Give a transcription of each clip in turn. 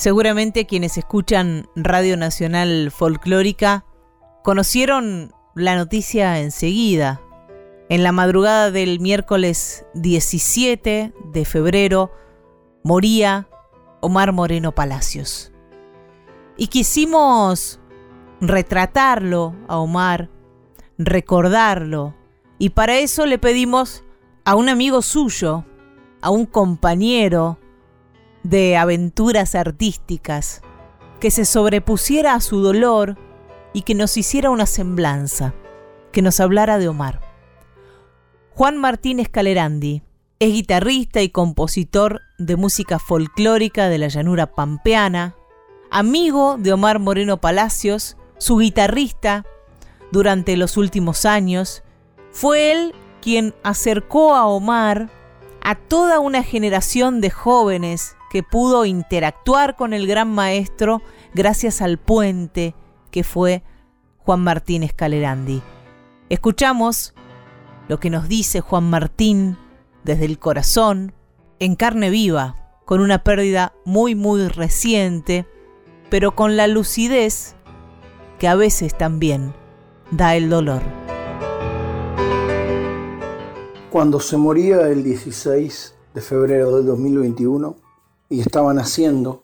Seguramente quienes escuchan Radio Nacional Folclórica conocieron la noticia enseguida. En la madrugada del miércoles 17 de febrero moría Omar Moreno Palacios. Y quisimos retratarlo a Omar, recordarlo, y para eso le pedimos a un amigo suyo, a un compañero de aventuras artísticas, que se sobrepusiera a su dolor y que nos hiciera una semblanza, que nos hablara de Omar. Juan Martínez Calerandi es guitarrista y compositor de música folclórica de la llanura pampeana, amigo de Omar Moreno Palacios, su guitarrista durante los últimos años, fue él quien acercó a Omar a toda una generación de jóvenes que pudo interactuar con el gran maestro gracias al puente que fue Juan Martín Escalerandi. Escuchamos lo que nos dice Juan Martín desde el corazón, en carne viva, con una pérdida muy muy reciente, pero con la lucidez que a veces también da el dolor. Cuando se moría el 16 de febrero del 2021 y estaba naciendo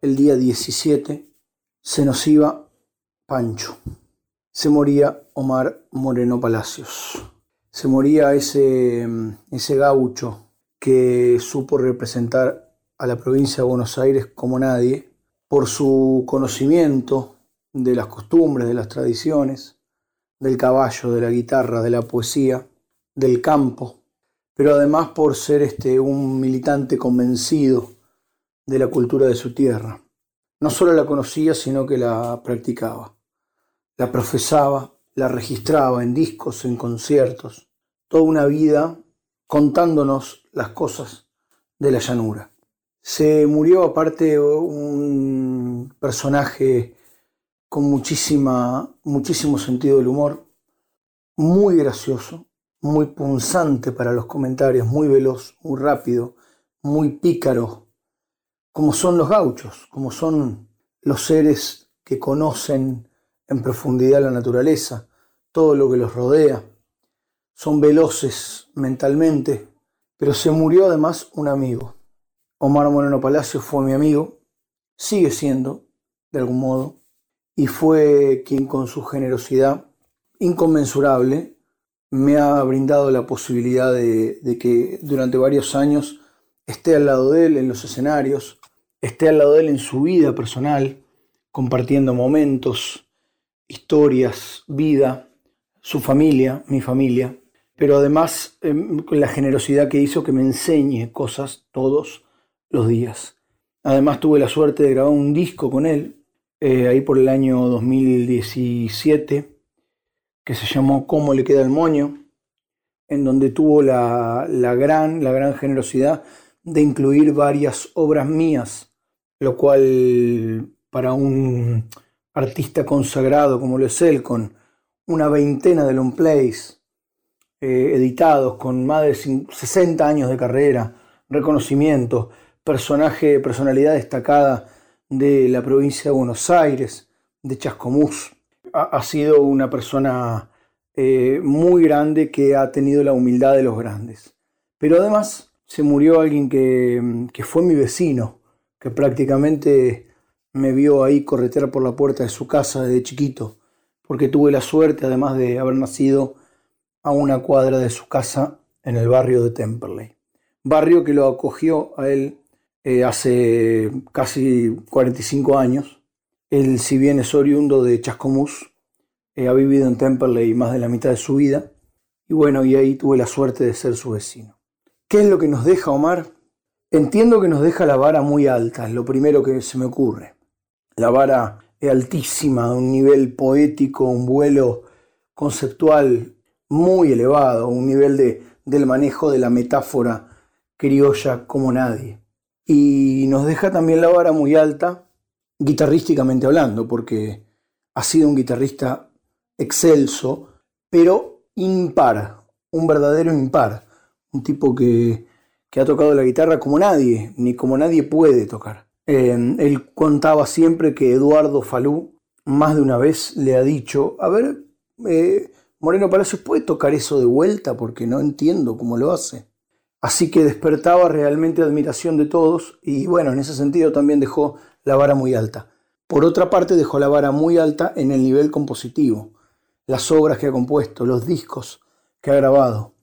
el día 17, se nos iba Pancho. Se moría Omar Moreno Palacios. Se moría ese, ese gaucho que supo representar a la provincia de Buenos Aires como nadie por su conocimiento de las costumbres, de las tradiciones, del caballo, de la guitarra, de la poesía, del campo, pero además por ser este, un militante convencido de la cultura de su tierra. No solo la conocía, sino que la practicaba. La profesaba, la registraba en discos, en conciertos, toda una vida contándonos las cosas de la llanura. Se murió aparte un personaje con muchísima, muchísimo sentido del humor, muy gracioso, muy punzante para los comentarios, muy veloz, muy rápido, muy pícaro, como son los gauchos, como son los seres que conocen en profundidad la naturaleza, todo lo que los rodea. Son veloces mentalmente, pero se murió además un amigo. Omar Moreno Palacio fue mi amigo, sigue siendo, de algún modo, y fue quien con su generosidad inconmensurable me ha brindado la posibilidad de, que durante varios años esté al lado de él en los escenarios, esté al lado de él en su vida personal, compartiendo momentos, historias, vida, su familia, mi familia, pero además em, con la generosidad que hizo que me enseñe cosas todos los días. Además tuve la suerte de grabar un disco con él, eh, ahí por el año 2017, que se llamó Cómo le queda el moño, en donde tuvo la, gran, la gran generosidad de incluir varias obras mías, lo cual para un artista consagrado como lo es él, con una veintena de long plays eh, editados, con más de 60 años de carrera, reconocimiento, personaje, personalidad destacada de la provincia de Buenos Aires, de Chascomús, ha, sido una persona eh, muy grande que ha tenido la humildad de los grandes. Pero además se murió alguien que, que fue mi vecino, que prácticamente me vio ahí corretear por la puerta de su casa desde chiquito, porque tuve la suerte, además de haber nacido a una cuadra de su casa en el barrio de Temperley. Barrio que lo acogió a él eh, hace casi 45 años él, si bien es oriundo de Chascomús, eh, ha vivido en Temperley más de la mitad de su vida. Y bueno, y ahí tuve la suerte de ser su vecino. ¿Qué es lo que nos deja Omar? Entiendo que nos deja la vara muy alta, es lo primero que se me ocurre. La vara es altísima, un nivel poético, un vuelo conceptual muy elevado, un nivel de, del manejo de la metáfora criolla como nadie. Y nos deja también la vara muy alta guitarrísticamente hablando, porque ha sido un guitarrista excelso, pero impar, un verdadero impar, un tipo que, que ha tocado la guitarra como nadie, ni como nadie puede tocar. él contaba siempre que Eduardo Falú más de una vez le ha dicho, a ver, eh, Moreno Palacios, ¿puede tocar eso de vuelta? Porque no entiendo cómo lo hace. Así que despertaba realmente admiración de todos y bueno, en ese sentido también dejó la vara muy alta. Por otra parte, dejó la vara muy alta en el nivel compositivo, las obras que ha compuesto, los discos que ha grabado.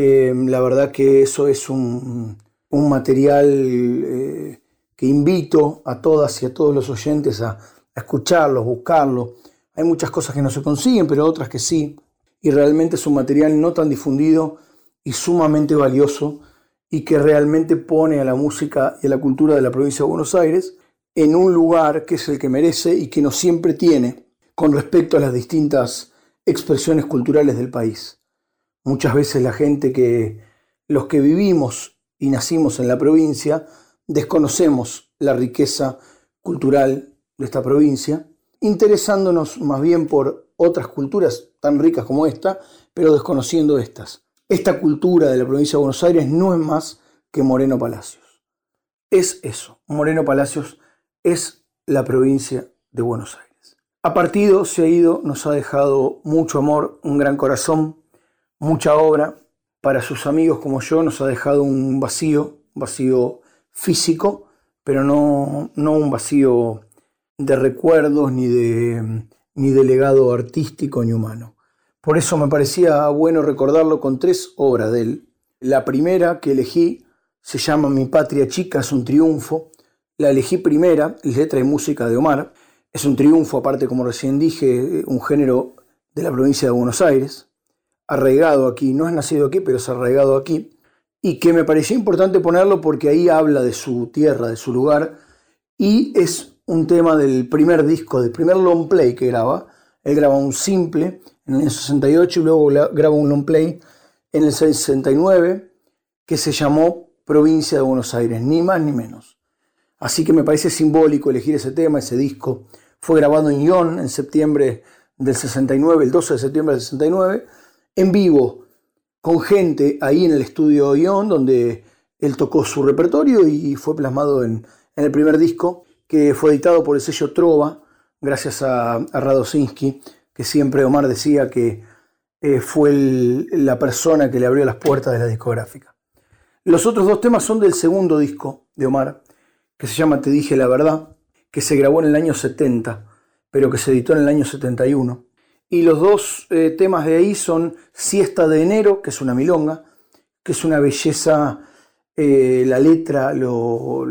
Eh, la verdad que eso es un, material eh, que invito a todas y a todos los oyentes a, a buscarlo. Hay muchas cosas que no se consiguen, pero otras que sí. Y realmente es un material no tan difundido y sumamente valioso y que realmente pone a la música y a la cultura de la provincia de Buenos Aires en un lugar que es el que merece y que no siempre tiene con respecto a las distintas expresiones culturales del país. Muchas veces la gente que, los que vivimos y nacimos en la provincia, desconocemos la riqueza cultural de esta provincia, interesándonos más bien por otras culturas tan ricas como esta, pero desconociendo estas. Esta cultura de la provincia de Buenos Aires no es más que Moreno Palacios. Es eso. Moreno Palacios es la provincia de Buenos Aires. Ha partido, se ha ido, nos ha dejado mucho amor, un gran corazón, mucha obra. Para sus amigos como yo nos ha dejado un vacío, un vacío físico, pero no, no un vacío de recuerdos ni de, ni de legado artístico ni humano. Por eso me parecía bueno recordarlo con tres obras de él. La primera que elegí se llama Mi Patria Chica, es un triunfo. La elegí primera, letra y música de Omar. Es un triunfo, aparte, como recién dije, un género de la provincia de Buenos Aires, arraigado aquí, no es nacido aquí, pero es arraigado aquí, y que me pareció importante ponerlo porque ahí habla de su tierra, de su lugar, y es un tema del primer disco, del primer long play que graba. Él graba un simple en el 68 y luego graba un long play en el 69 que se llamó Provincia de Buenos Aires, ni más ni menos. Así que me parece simbólico elegir ese tema, ese disco. Fue grabado en Ion en septiembre del 69, el 12 de septiembre del 69, en vivo, con gente ahí en el estudio Ion, donde él tocó su repertorio y fue plasmado en, el primer disco que fue editado por el sello Trova, gracias a, a Radosinski, que siempre Omar decía que eh, fue la persona que le abrió las puertas de la discográfica. Los otros dos temas son del segundo disco de Omar, que se llama Te dije la verdad, que se grabó en el año 70, pero que se editó en el año 71. Y los dos eh, temas de ahí son Siesta de Enero, que es una milonga, que es una belleza eh, la letra, lo,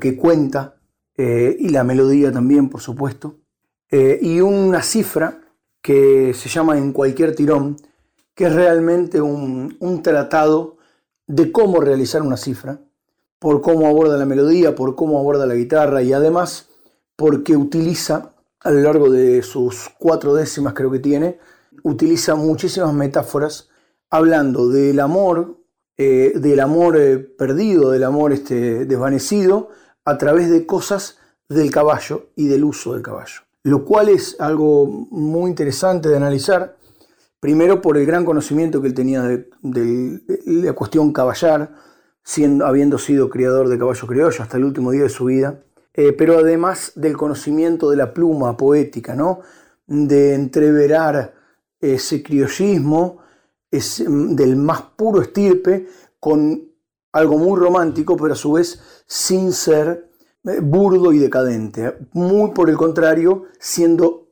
que cuenta, eh, y la melodía también, por supuesto, y una cifra que se llama En cualquier tirón, que es realmente un, un tratado de cómo realizar una cifra, por cómo aborda la melodía, por cómo aborda la guitarra y además porque utiliza a lo largo de sus cuatro décimas creo que tiene, utiliza muchísimas metáforas hablando del amor eh, del amor eh, perdido, del amor este, desvanecido, a través de cosas del caballo y del uso del caballo. Lo cual es algo muy interesante de analizar, primero por el gran conocimiento que él tenía de, la cuestión caballar, siendo, habiendo sido criador de caballo criollo hasta el último día de su vida, eh, pero además del conocimiento de la pluma poética, ¿no? de entreverar ese criollismo mm, del más puro estirpe, con algo muy romántico, pero a su vez sin ser eh, burdo y decadente. Muy por el contrario, siendo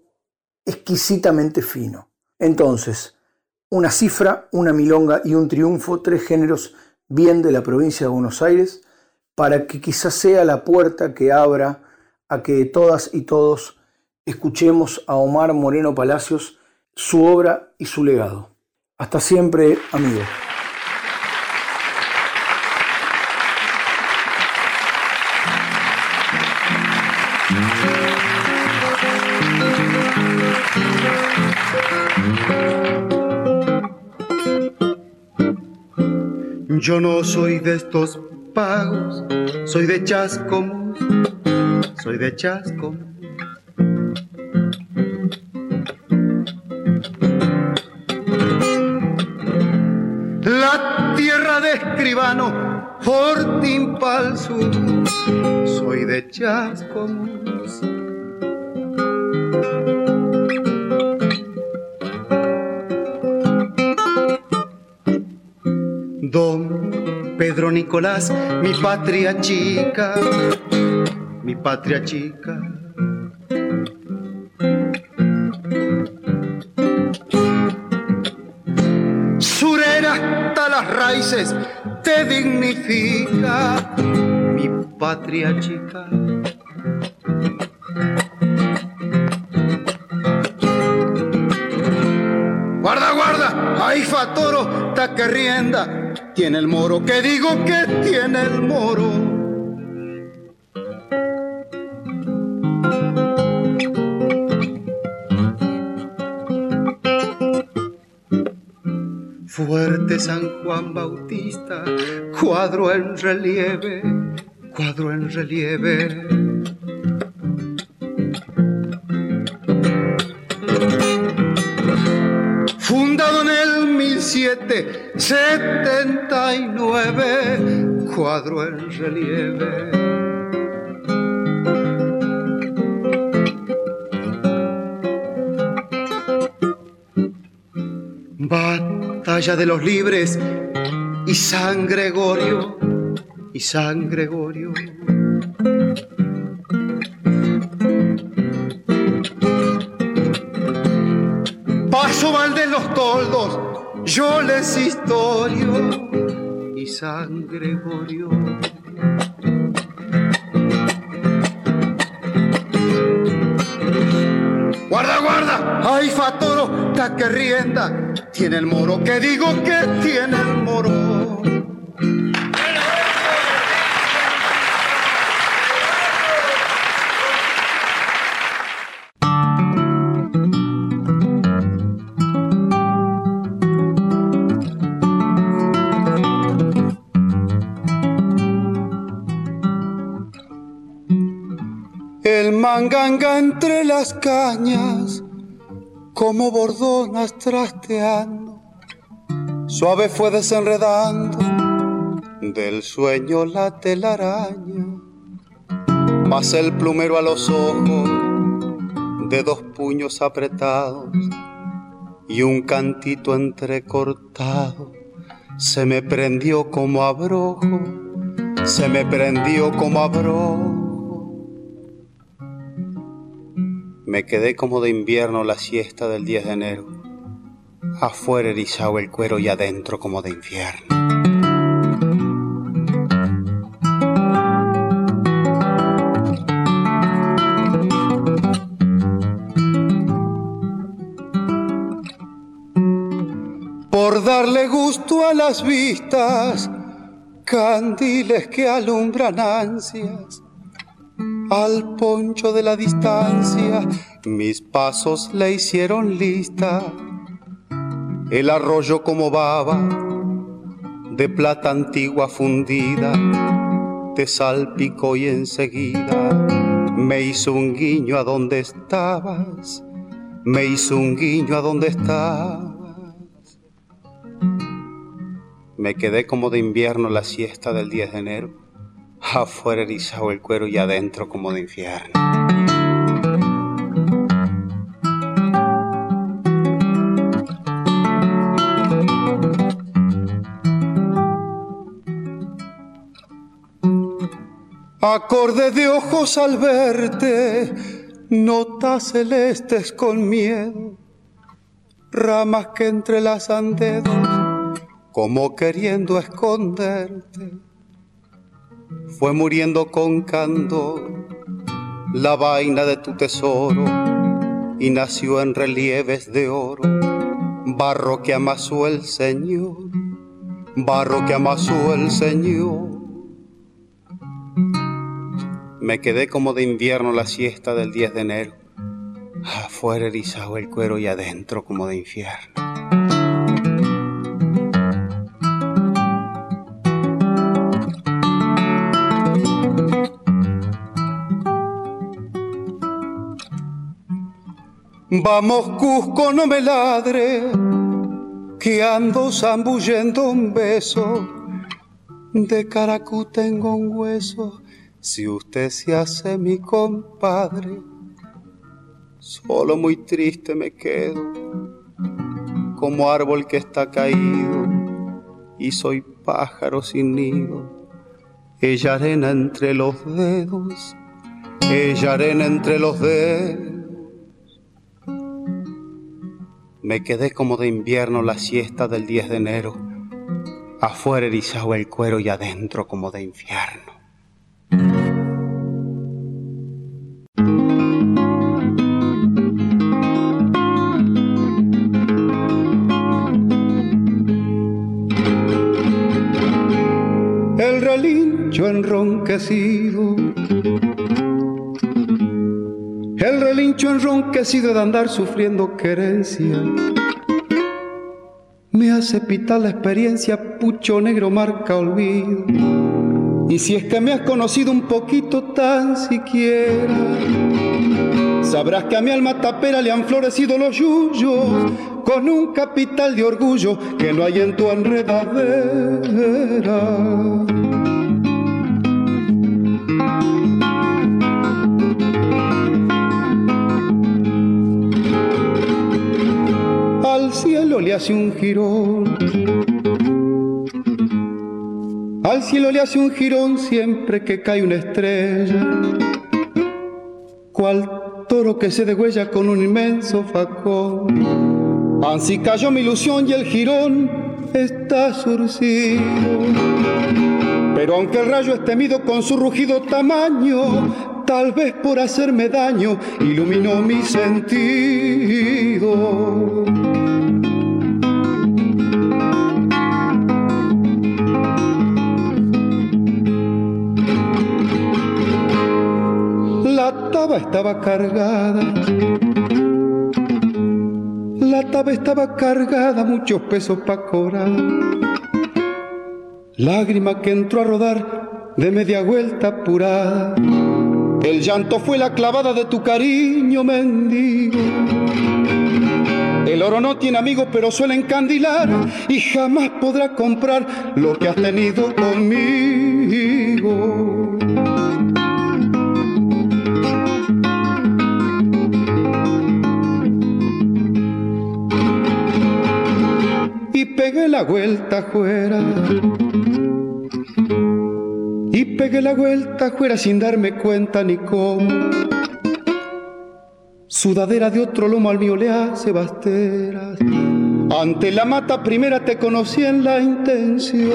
exquisitamente fino. Entonces, una cifra, una milonga y un triunfo, tres géneros bien de la provincia de Buenos Aires, para que quizás sea la puerta que abra a que todas y todos escuchemos a Omar Moreno Palacios, su obra y su legado. Hasta siempre, amigo. Yo no soy de estos soy de chascomús, soy de chascomús. Fortín pa'l sur, soy de Chascomús. Nicolás, mi patria chica, mi patria chica. Surera hasta las raíces te dignifica, mi patria chica. Guarda, guarda, ahí fatoro, ta que rienda, tiene el moro, que digo que tiene el moro. Fuerte San Juan Bautista, cuadro en relieve, cuadro en relieve. 1779, cuadro en relieve. Batalla de los libres y San Gregorio, y San Gregorio. Paso mal de los toldos, yo les historio y San Gregorio. Guarda, guarda, ay fatoro, ta que rienda, tiene el moro, que digo que tiene el moro. El manganga entre las cañas, como bordonas trasteando, suave fue desenredando del sueño la telaraña. Pasa el plumero a los ojos de dos puños apretados y un cantito entrecortado se me prendió como abrojo, se me prendió como abrojo. Me quedé como de invierno la siesta del 10 de enero. Afuera erizado el cuero y adentro como de infierno. Por darle gusto a las vistas, candiles que alumbran ansias al poncho de la distancia, mis pasos le hicieron lista. El arroyo como baba, de plata antigua fundida, te salpicó y enseguida me hizo un guiño a donde estabas, me hizo un guiño a donde estabas. Me quedé como de invierno la siesta del 10 de enero afuera erizado el cuero y adentro como de infierno. Acorde de ojos al verte, notas celestes con miedo, ramas que entrelazan dedos, como queriendo esconderte fue muriendo con candor la vaina de tu tesoro y nació en relieves de oro, barro que amasó el Señor, barro que amasó el Señor. Me quedé como de invierno la siesta del 10 de enero, afuera erizado el cuero y adentro como de infierno. Vamos Cusco, no me ladre, que ando zambullendo un beso. De caracú tengo un hueso, si usted se hace mi compadre, solo muy triste me quedo, como árbol que está caído, y soy pájaro sin nido, ella arena entre los dedos, ella arena entre los dedos. Me quedé como de invierno la siesta del 10 de enero, afuera erizado el cuero y adentro como de infierno. El relincho enronquecido relincho enronquecido de andar sufriendo querencia me hace pitar la experiencia, pucho negro marca olvido. Y si es que me has conocido un poquito tan siquiera, sabrás que a mi alma tapera le han florecido los yuyos con un capital de orgullo que no hay en tu enredadera. Le hace un girón. Al cielo le hace un girón siempre que cae una estrella. Cual toro que se degüella con un inmenso facón. Así cayó mi ilusión y el girón está surcido. Pero aunque el rayo es temido con su rugido tamaño, tal vez por hacerme daño iluminó mi sentido. Estaba cargada. La taba estaba cargada, muchos pesos para cobrar. Lágrima que entró a rodar de media vuelta apurada. El llanto fue la clavada de tu cariño mendigo. El oro no tiene amigos, pero suele encandilar y jamás podrá comprar lo que has tenido conmigo. Pegué la vuelta fuera. Y pegué la vuelta fuera sin darme cuenta ni cómo. Sudadera de otro lomo al mío le basteras. Ante la mata primera te conocí en la intención.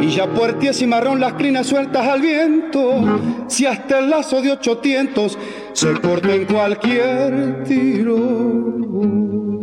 Y ya puerties y marrón las crinas sueltas al viento. Si hasta el lazo de ocho tientos se corta en cualquier tiro.